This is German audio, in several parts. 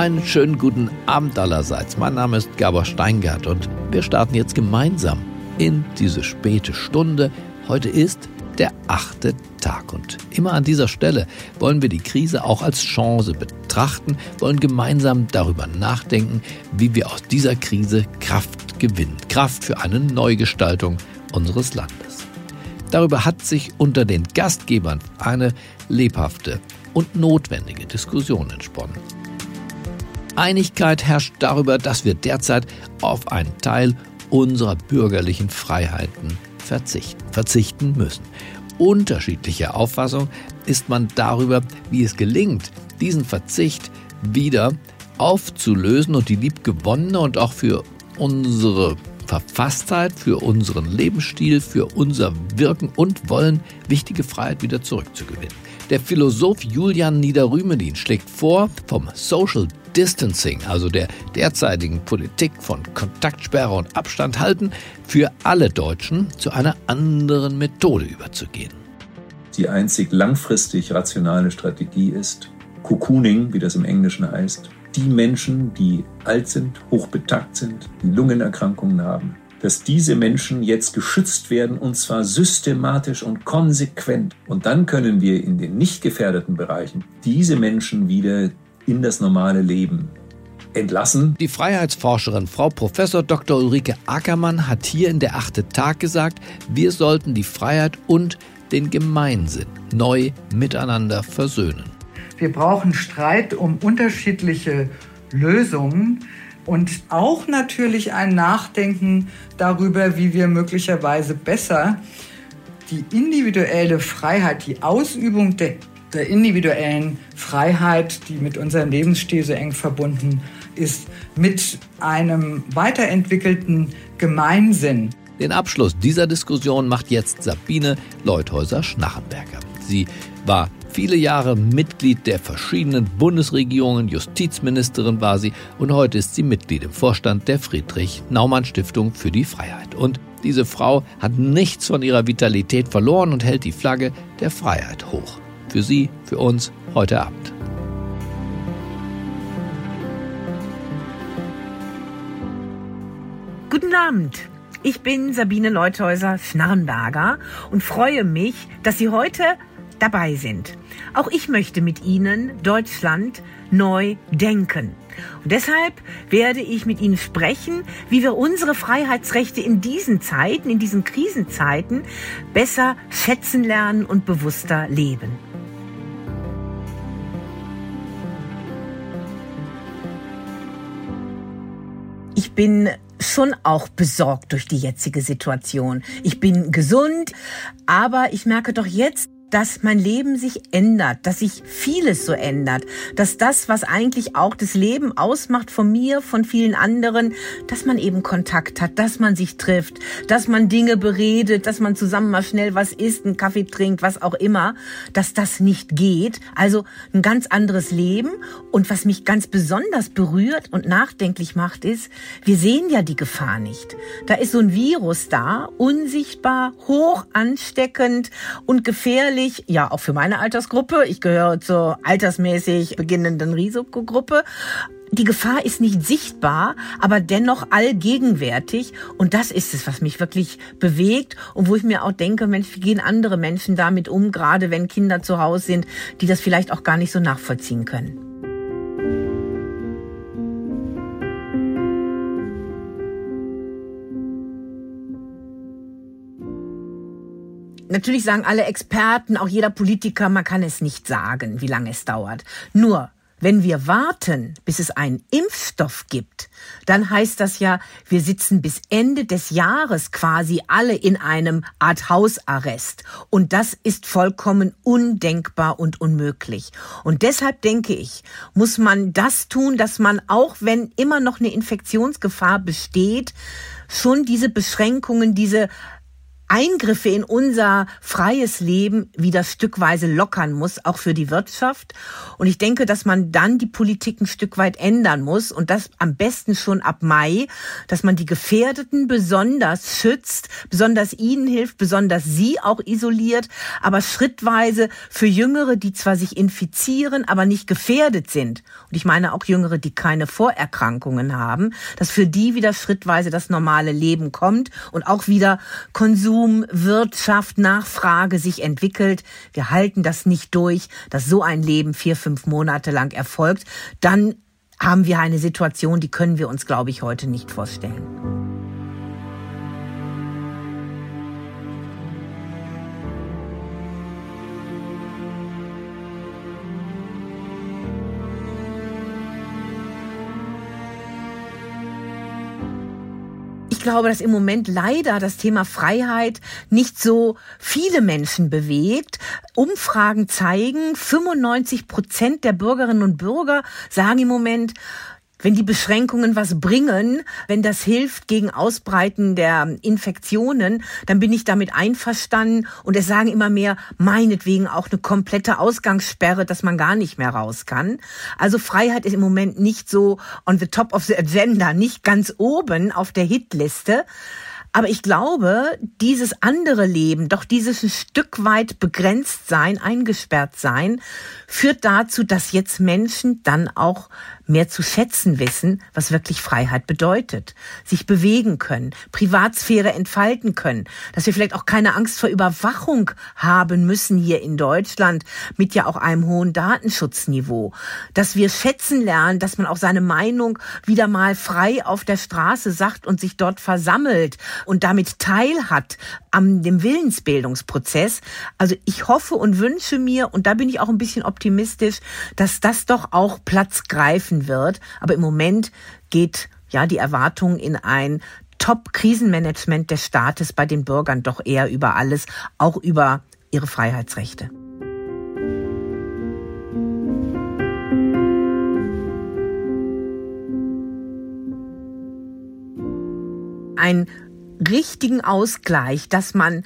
Einen schönen guten Abend allerseits. Mein Name ist Gabor Steingart und wir starten jetzt gemeinsam in diese späte Stunde. Heute ist der achte Tag und immer an dieser Stelle wollen wir die Krise auch als Chance betrachten, wollen gemeinsam darüber nachdenken, wie wir aus dieser Krise Kraft gewinnen. Kraft für eine Neugestaltung unseres Landes. Darüber hat sich unter den Gastgebern eine lebhafte und notwendige Diskussion entsponnen. Einigkeit herrscht darüber, dass wir derzeit auf einen Teil unserer bürgerlichen Freiheiten verzichten, verzichten müssen. Unterschiedlicher Auffassung ist man darüber, wie es gelingt, diesen Verzicht wieder aufzulösen und die liebgewonnene und auch für unsere Verfasstheit, für unseren Lebensstil, für unser Wirken und Wollen wichtige Freiheit wieder zurückzugewinnen. Der Philosoph Julian Niederrümelin schlägt vor, vom Social Distancing, also der derzeitigen Politik von Kontaktsperre und Abstand halten, für alle Deutschen zu einer anderen Methode überzugehen. Die einzig langfristig rationale Strategie ist Cocooning, wie das im Englischen heißt. Die Menschen, die alt sind, hochbetagt sind, Lungenerkrankungen haben, dass diese Menschen jetzt geschützt werden und zwar systematisch und konsequent. Und dann können wir in den nicht gefährdeten Bereichen diese Menschen wieder in das normale Leben entlassen. Die Freiheitsforscherin Frau Prof. Dr. Ulrike Ackermann hat hier in der achte Tag gesagt, wir sollten die Freiheit und den Gemeinsinn neu miteinander versöhnen. Wir brauchen Streit um unterschiedliche Lösungen und auch natürlich ein Nachdenken darüber, wie wir möglicherweise besser die individuelle Freiheit, die Ausübung der der individuellen Freiheit, die mit unserem Lebensstil so eng verbunden ist, mit einem weiterentwickelten Gemeinsinn. Den Abschluss dieser Diskussion macht jetzt Sabine Leuthäuser-Schnarrenberger. Sie war viele Jahre Mitglied der verschiedenen Bundesregierungen, Justizministerin war sie und heute ist sie Mitglied im Vorstand der Friedrich-Naumann-Stiftung für die Freiheit. Und diese Frau hat nichts von ihrer Vitalität verloren und hält die Flagge der Freiheit hoch für Sie, für uns heute Abend. Guten Abend. Ich bin Sabine Leuthäuser-Schnarrenberger und freue mich, dass Sie heute dabei sind. Auch ich möchte mit Ihnen Deutschland neu denken. Und deshalb werde ich mit Ihnen sprechen, wie wir unsere Freiheitsrechte in diesen Zeiten, in diesen Krisenzeiten besser schätzen lernen und bewusster leben. Bin schon auch besorgt durch die jetzige Situation. Ich bin gesund, aber ich merke doch jetzt, dass mein Leben sich ändert, dass sich vieles so ändert, dass das, was eigentlich auch das Leben ausmacht von mir, von vielen anderen, dass man eben Kontakt hat, dass man sich trifft, dass man Dinge beredet, dass man zusammen mal schnell was isst, einen Kaffee trinkt, was auch immer, dass das nicht geht. Also ein ganz anderes Leben. Und was mich ganz besonders berührt und nachdenklich macht, ist, wir sehen ja die Gefahr nicht. Da ist so ein Virus da, unsichtbar, hoch ansteckend und gefährlich natürlich, ja, auch für meine Altersgruppe. Ich gehöre zur altersmäßig beginnenden Risikogruppe. Die Gefahr ist nicht sichtbar, aber dennoch allgegenwärtig. Und das ist es, was mich wirklich bewegt und wo ich mir auch denke, Mensch, wie gehen andere Menschen damit um, gerade wenn Kinder zu Hause sind, die das vielleicht auch gar nicht so nachvollziehen können. Natürlich sagen alle Experten, auch jeder Politiker, man kann es nicht sagen, wie lange es dauert. Nur, wenn wir warten, bis es einen Impfstoff gibt, dann heißt das ja, wir sitzen bis Ende des Jahres quasi alle in einem Art Hausarrest. Und das ist vollkommen undenkbar und unmöglich. Und deshalb denke ich, muss man das tun, dass man auch, wenn immer noch eine Infektionsgefahr besteht, schon diese Beschränkungen, diese Eingriffe in unser freies Leben wieder stückweise lockern muss, auch für die Wirtschaft. Und ich denke, dass man dann die Politik ein Stück weit ändern muss und das am besten schon ab Mai, dass man die Gefährdeten besonders schützt, besonders ihnen hilft, besonders sie auch isoliert, aber schrittweise für Jüngere, die zwar sich infizieren, aber nicht gefährdet sind. Und ich meine auch Jüngere, die keine Vorerkrankungen haben, dass für die wieder schrittweise das normale Leben kommt und auch wieder Konsum Konsum, Wirtschaft, Nachfrage sich entwickelt. Wir halten das nicht durch, dass so ein Leben vier, fünf Monate lang erfolgt. Dann haben wir eine Situation, die können wir uns, glaube ich, heute nicht vorstellen. Ich glaube, dass im Moment leider das Thema Freiheit nicht so viele Menschen bewegt. Umfragen zeigen, 95 Prozent der Bürgerinnen und Bürger sagen im Moment, wenn die Beschränkungen was bringen, wenn das hilft gegen Ausbreiten der Infektionen, dann bin ich damit einverstanden. Und es sagen immer mehr, meinetwegen auch eine komplette Ausgangssperre, dass man gar nicht mehr raus kann. Also Freiheit ist im Moment nicht so on the top of the agenda, nicht ganz oben auf der Hitliste. Aber ich glaube, dieses andere Leben, doch dieses ein Stück weit begrenzt sein, eingesperrt sein, führt dazu, dass jetzt Menschen dann auch mehr zu schätzen wissen, was wirklich Freiheit bedeutet, sich bewegen können, Privatsphäre entfalten können, dass wir vielleicht auch keine Angst vor Überwachung haben müssen hier in Deutschland mit ja auch einem hohen Datenschutzniveau, dass wir schätzen lernen, dass man auch seine Meinung wieder mal frei auf der Straße sagt und sich dort versammelt und damit teilhat am dem Willensbildungsprozess. Also ich hoffe und wünsche mir und da bin ich auch ein bisschen optimistisch, dass das doch auch Platz greifen wird. Aber im Moment geht ja die Erwartung in ein Top-Krisenmanagement des Staates bei den Bürgern doch eher über alles, auch über ihre Freiheitsrechte. Ein richtigen Ausgleich, dass man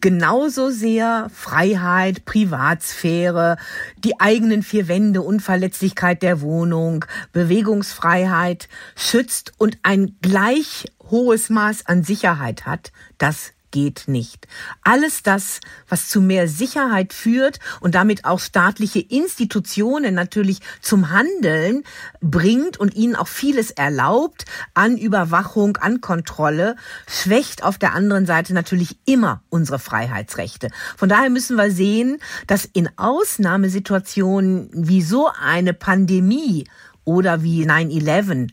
genauso sehr Freiheit, Privatsphäre, die eigenen vier Wände, Unverletzlichkeit der Wohnung, Bewegungsfreiheit schützt und ein gleich hohes Maß an Sicherheit hat, das geht nicht. Alles das, was zu mehr Sicherheit führt und damit auch staatliche Institutionen natürlich zum Handeln bringt und ihnen auch vieles erlaubt an Überwachung, an Kontrolle, schwächt auf der anderen Seite natürlich immer unsere Freiheitsrechte. Von daher müssen wir sehen, dass in Ausnahmesituationen wie so eine Pandemie oder wie 9-11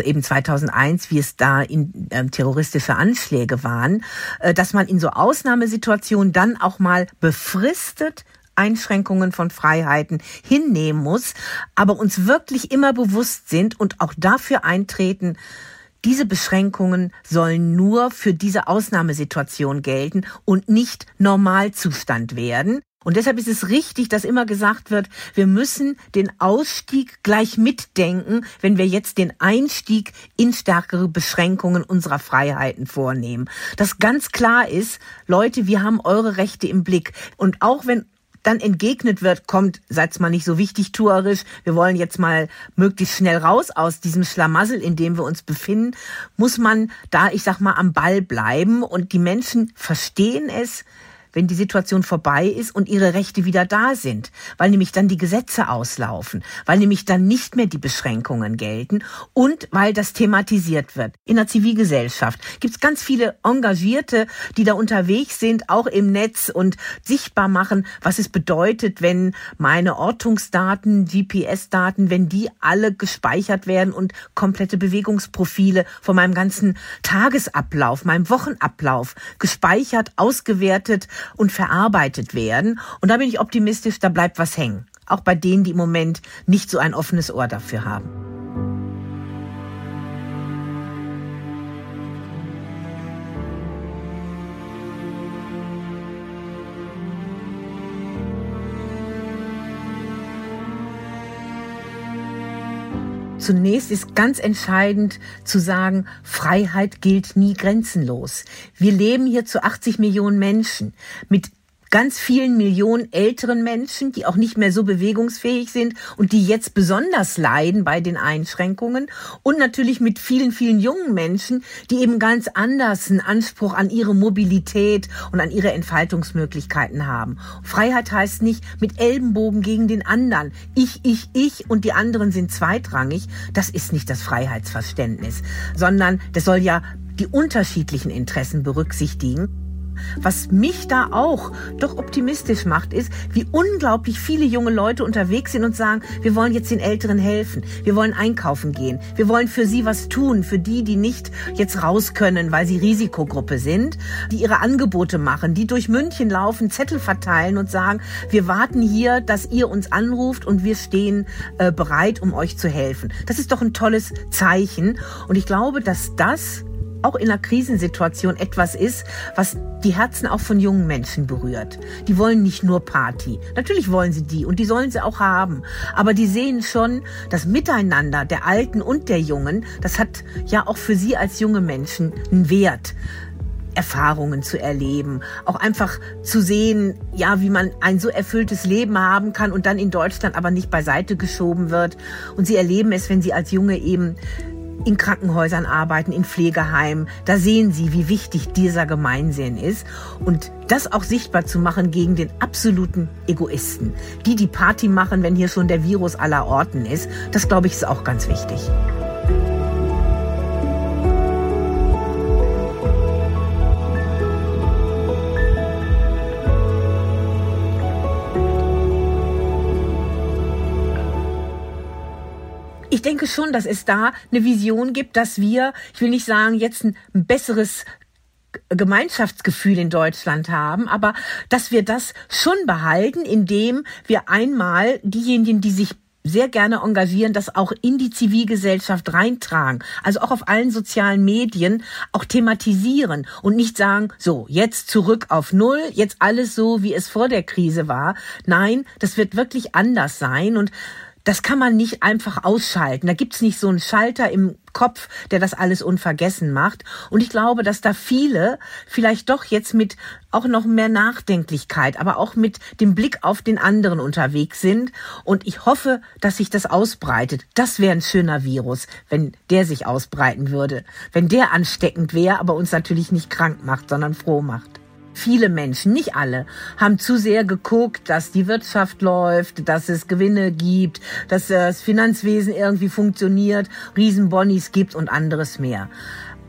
eben 2001, wie es da in äh, terroristische Anschläge waren, äh, dass man in so Ausnahmesituationen dann auch mal befristet Einschränkungen von Freiheiten hinnehmen muss, aber uns wirklich immer bewusst sind und auch dafür eintreten, diese Beschränkungen sollen nur für diese Ausnahmesituation gelten und nicht Normalzustand werden. Und deshalb ist es richtig, dass immer gesagt wird, wir müssen den Ausstieg gleich mitdenken, wenn wir jetzt den Einstieg in stärkere Beschränkungen unserer Freiheiten vornehmen. Dass ganz klar ist, Leute, wir haben eure Rechte im Blick. Und auch wenn dann entgegnet wird, kommt, seid's mal nicht so wichtig tuerisch, wir wollen jetzt mal möglichst schnell raus aus diesem Schlamassel, in dem wir uns befinden, muss man da, ich sag mal, am Ball bleiben und die Menschen verstehen es, wenn die Situation vorbei ist und ihre Rechte wieder da sind, weil nämlich dann die Gesetze auslaufen, weil nämlich dann nicht mehr die Beschränkungen gelten und weil das thematisiert wird. In der Zivilgesellschaft gibt es ganz viele Engagierte, die da unterwegs sind, auch im Netz und sichtbar machen, was es bedeutet, wenn meine Ortungsdaten, GPS-Daten, wenn die alle gespeichert werden und komplette Bewegungsprofile von meinem ganzen Tagesablauf, meinem Wochenablauf gespeichert, ausgewertet und verarbeitet werden. Und da bin ich optimistisch, da bleibt was hängen. Auch bei denen, die im Moment nicht so ein offenes Ohr dafür haben. Zunächst ist ganz entscheidend zu sagen, Freiheit gilt nie grenzenlos. Wir leben hier zu 80 Millionen Menschen mit ganz vielen Millionen älteren Menschen, die auch nicht mehr so bewegungsfähig sind und die jetzt besonders leiden bei den Einschränkungen und natürlich mit vielen, vielen jungen Menschen, die eben ganz anders einen Anspruch an ihre Mobilität und an ihre Entfaltungsmöglichkeiten haben. Freiheit heißt nicht mit Ellenbogen gegen den anderen. Ich, ich, ich und die anderen sind zweitrangig. Das ist nicht das Freiheitsverständnis, sondern das soll ja die unterschiedlichen Interessen berücksichtigen. Was mich da auch doch optimistisch macht, ist, wie unglaublich viele junge Leute unterwegs sind und sagen, wir wollen jetzt den Älteren helfen, wir wollen einkaufen gehen, wir wollen für sie was tun, für die, die nicht jetzt raus können, weil sie Risikogruppe sind, die ihre Angebote machen, die durch München laufen, Zettel verteilen und sagen, wir warten hier, dass ihr uns anruft und wir stehen äh, bereit, um euch zu helfen. Das ist doch ein tolles Zeichen. Und ich glaube, dass das auch in einer Krisensituation etwas ist, was die Herzen auch von jungen Menschen berührt. Die wollen nicht nur Party. Natürlich wollen sie die und die sollen sie auch haben. Aber die sehen schon, das Miteinander der Alten und der Jungen, das hat ja auch für sie als junge Menschen einen Wert. Erfahrungen zu erleben, auch einfach zu sehen, ja, wie man ein so erfülltes Leben haben kann und dann in Deutschland aber nicht beiseite geschoben wird. Und sie erleben es, wenn sie als Junge eben in Krankenhäusern arbeiten, in Pflegeheimen. Da sehen Sie, wie wichtig dieser Gemeinsinn ist. Und das auch sichtbar zu machen gegen den absoluten Egoisten. Die, die Party machen, wenn hier schon der Virus aller Orten ist, das glaube ich ist auch ganz wichtig. Ich denke schon, dass es da eine Vision gibt, dass wir, ich will nicht sagen, jetzt ein besseres Gemeinschaftsgefühl in Deutschland haben, aber dass wir das schon behalten, indem wir einmal diejenigen, die sich sehr gerne engagieren, das auch in die Zivilgesellschaft reintragen. Also auch auf allen sozialen Medien auch thematisieren und nicht sagen, so, jetzt zurück auf Null, jetzt alles so, wie es vor der Krise war. Nein, das wird wirklich anders sein und das kann man nicht einfach ausschalten. Da gibt's nicht so einen Schalter im Kopf, der das alles unvergessen macht. Und ich glaube, dass da viele vielleicht doch jetzt mit auch noch mehr Nachdenklichkeit, aber auch mit dem Blick auf den anderen unterwegs sind. Und ich hoffe, dass sich das ausbreitet. Das wäre ein schöner Virus, wenn der sich ausbreiten würde. Wenn der ansteckend wäre, aber uns natürlich nicht krank macht, sondern froh macht. Viele Menschen, nicht alle, haben zu sehr geguckt, dass die Wirtschaft läuft, dass es Gewinne gibt, dass das Finanzwesen irgendwie funktioniert, Riesenbonnies gibt und anderes mehr.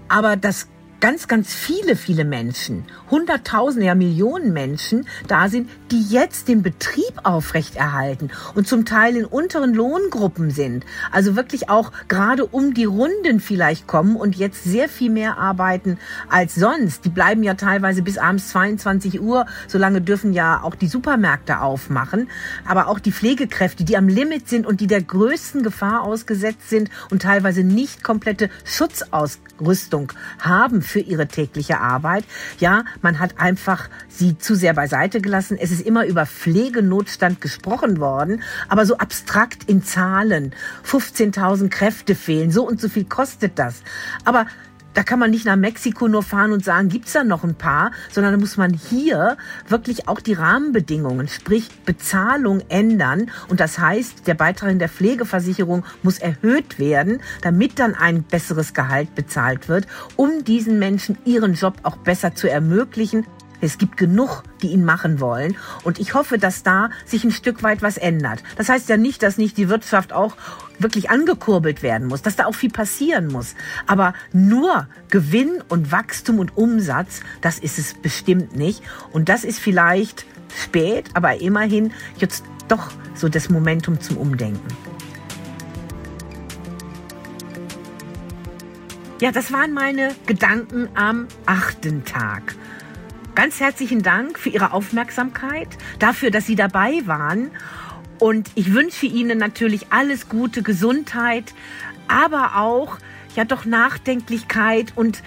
Aber das ganz, ganz viele, viele Menschen, Hunderttausende, ja Millionen Menschen da sind, die jetzt den Betrieb aufrechterhalten und zum Teil in unteren Lohngruppen sind. Also wirklich auch gerade um die Runden vielleicht kommen und jetzt sehr viel mehr arbeiten als sonst. Die bleiben ja teilweise bis abends 22 Uhr. Solange dürfen ja auch die Supermärkte aufmachen. Aber auch die Pflegekräfte, die am Limit sind und die der größten Gefahr ausgesetzt sind und teilweise nicht komplette Schutzausrüstung haben für ihre tägliche Arbeit. Ja, man hat einfach sie zu sehr beiseite gelassen. Es ist immer über Pflegenotstand gesprochen worden, aber so abstrakt in Zahlen. 15.000 Kräfte fehlen, so und so viel kostet das. Aber da kann man nicht nach Mexiko nur fahren und sagen, gibt's da noch ein paar, sondern da muss man hier wirklich auch die Rahmenbedingungen, sprich Bezahlung ändern. Und das heißt, der Beitrag in der Pflegeversicherung muss erhöht werden, damit dann ein besseres Gehalt bezahlt wird, um diesen Menschen ihren Job auch besser zu ermöglichen. Es gibt genug, die ihn machen wollen. Und ich hoffe, dass da sich ein Stück weit was ändert. Das heißt ja nicht, dass nicht die Wirtschaft auch wirklich angekurbelt werden muss, dass da auch viel passieren muss. Aber nur Gewinn und Wachstum und Umsatz, das ist es bestimmt nicht. Und das ist vielleicht spät, aber immerhin jetzt doch so das Momentum zum Umdenken. Ja, das waren meine Gedanken am achten Tag. Ganz herzlichen Dank für Ihre Aufmerksamkeit, dafür, dass Sie dabei waren. Und ich wünsche Ihnen natürlich alles Gute, Gesundheit, aber auch ja doch Nachdenklichkeit und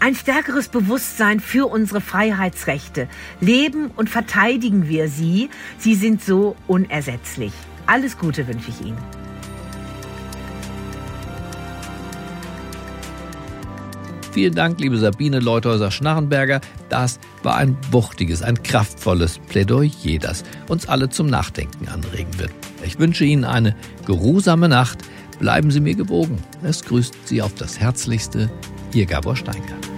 ein stärkeres Bewusstsein für unsere Freiheitsrechte. Leben und verteidigen wir sie. Sie sind so unersetzlich. Alles Gute wünsche ich Ihnen. Vielen Dank, liebe Sabine Leuthäuser-Schnarrenberger. Das war ein wuchtiges, ein kraftvolles Plädoyer, das uns alle zum Nachdenken anregen wird. Ich wünsche Ihnen eine geruhsame Nacht. Bleiben Sie mir gewogen. Es grüßt Sie auf das Herzlichste, Ihr Gabor Steingart.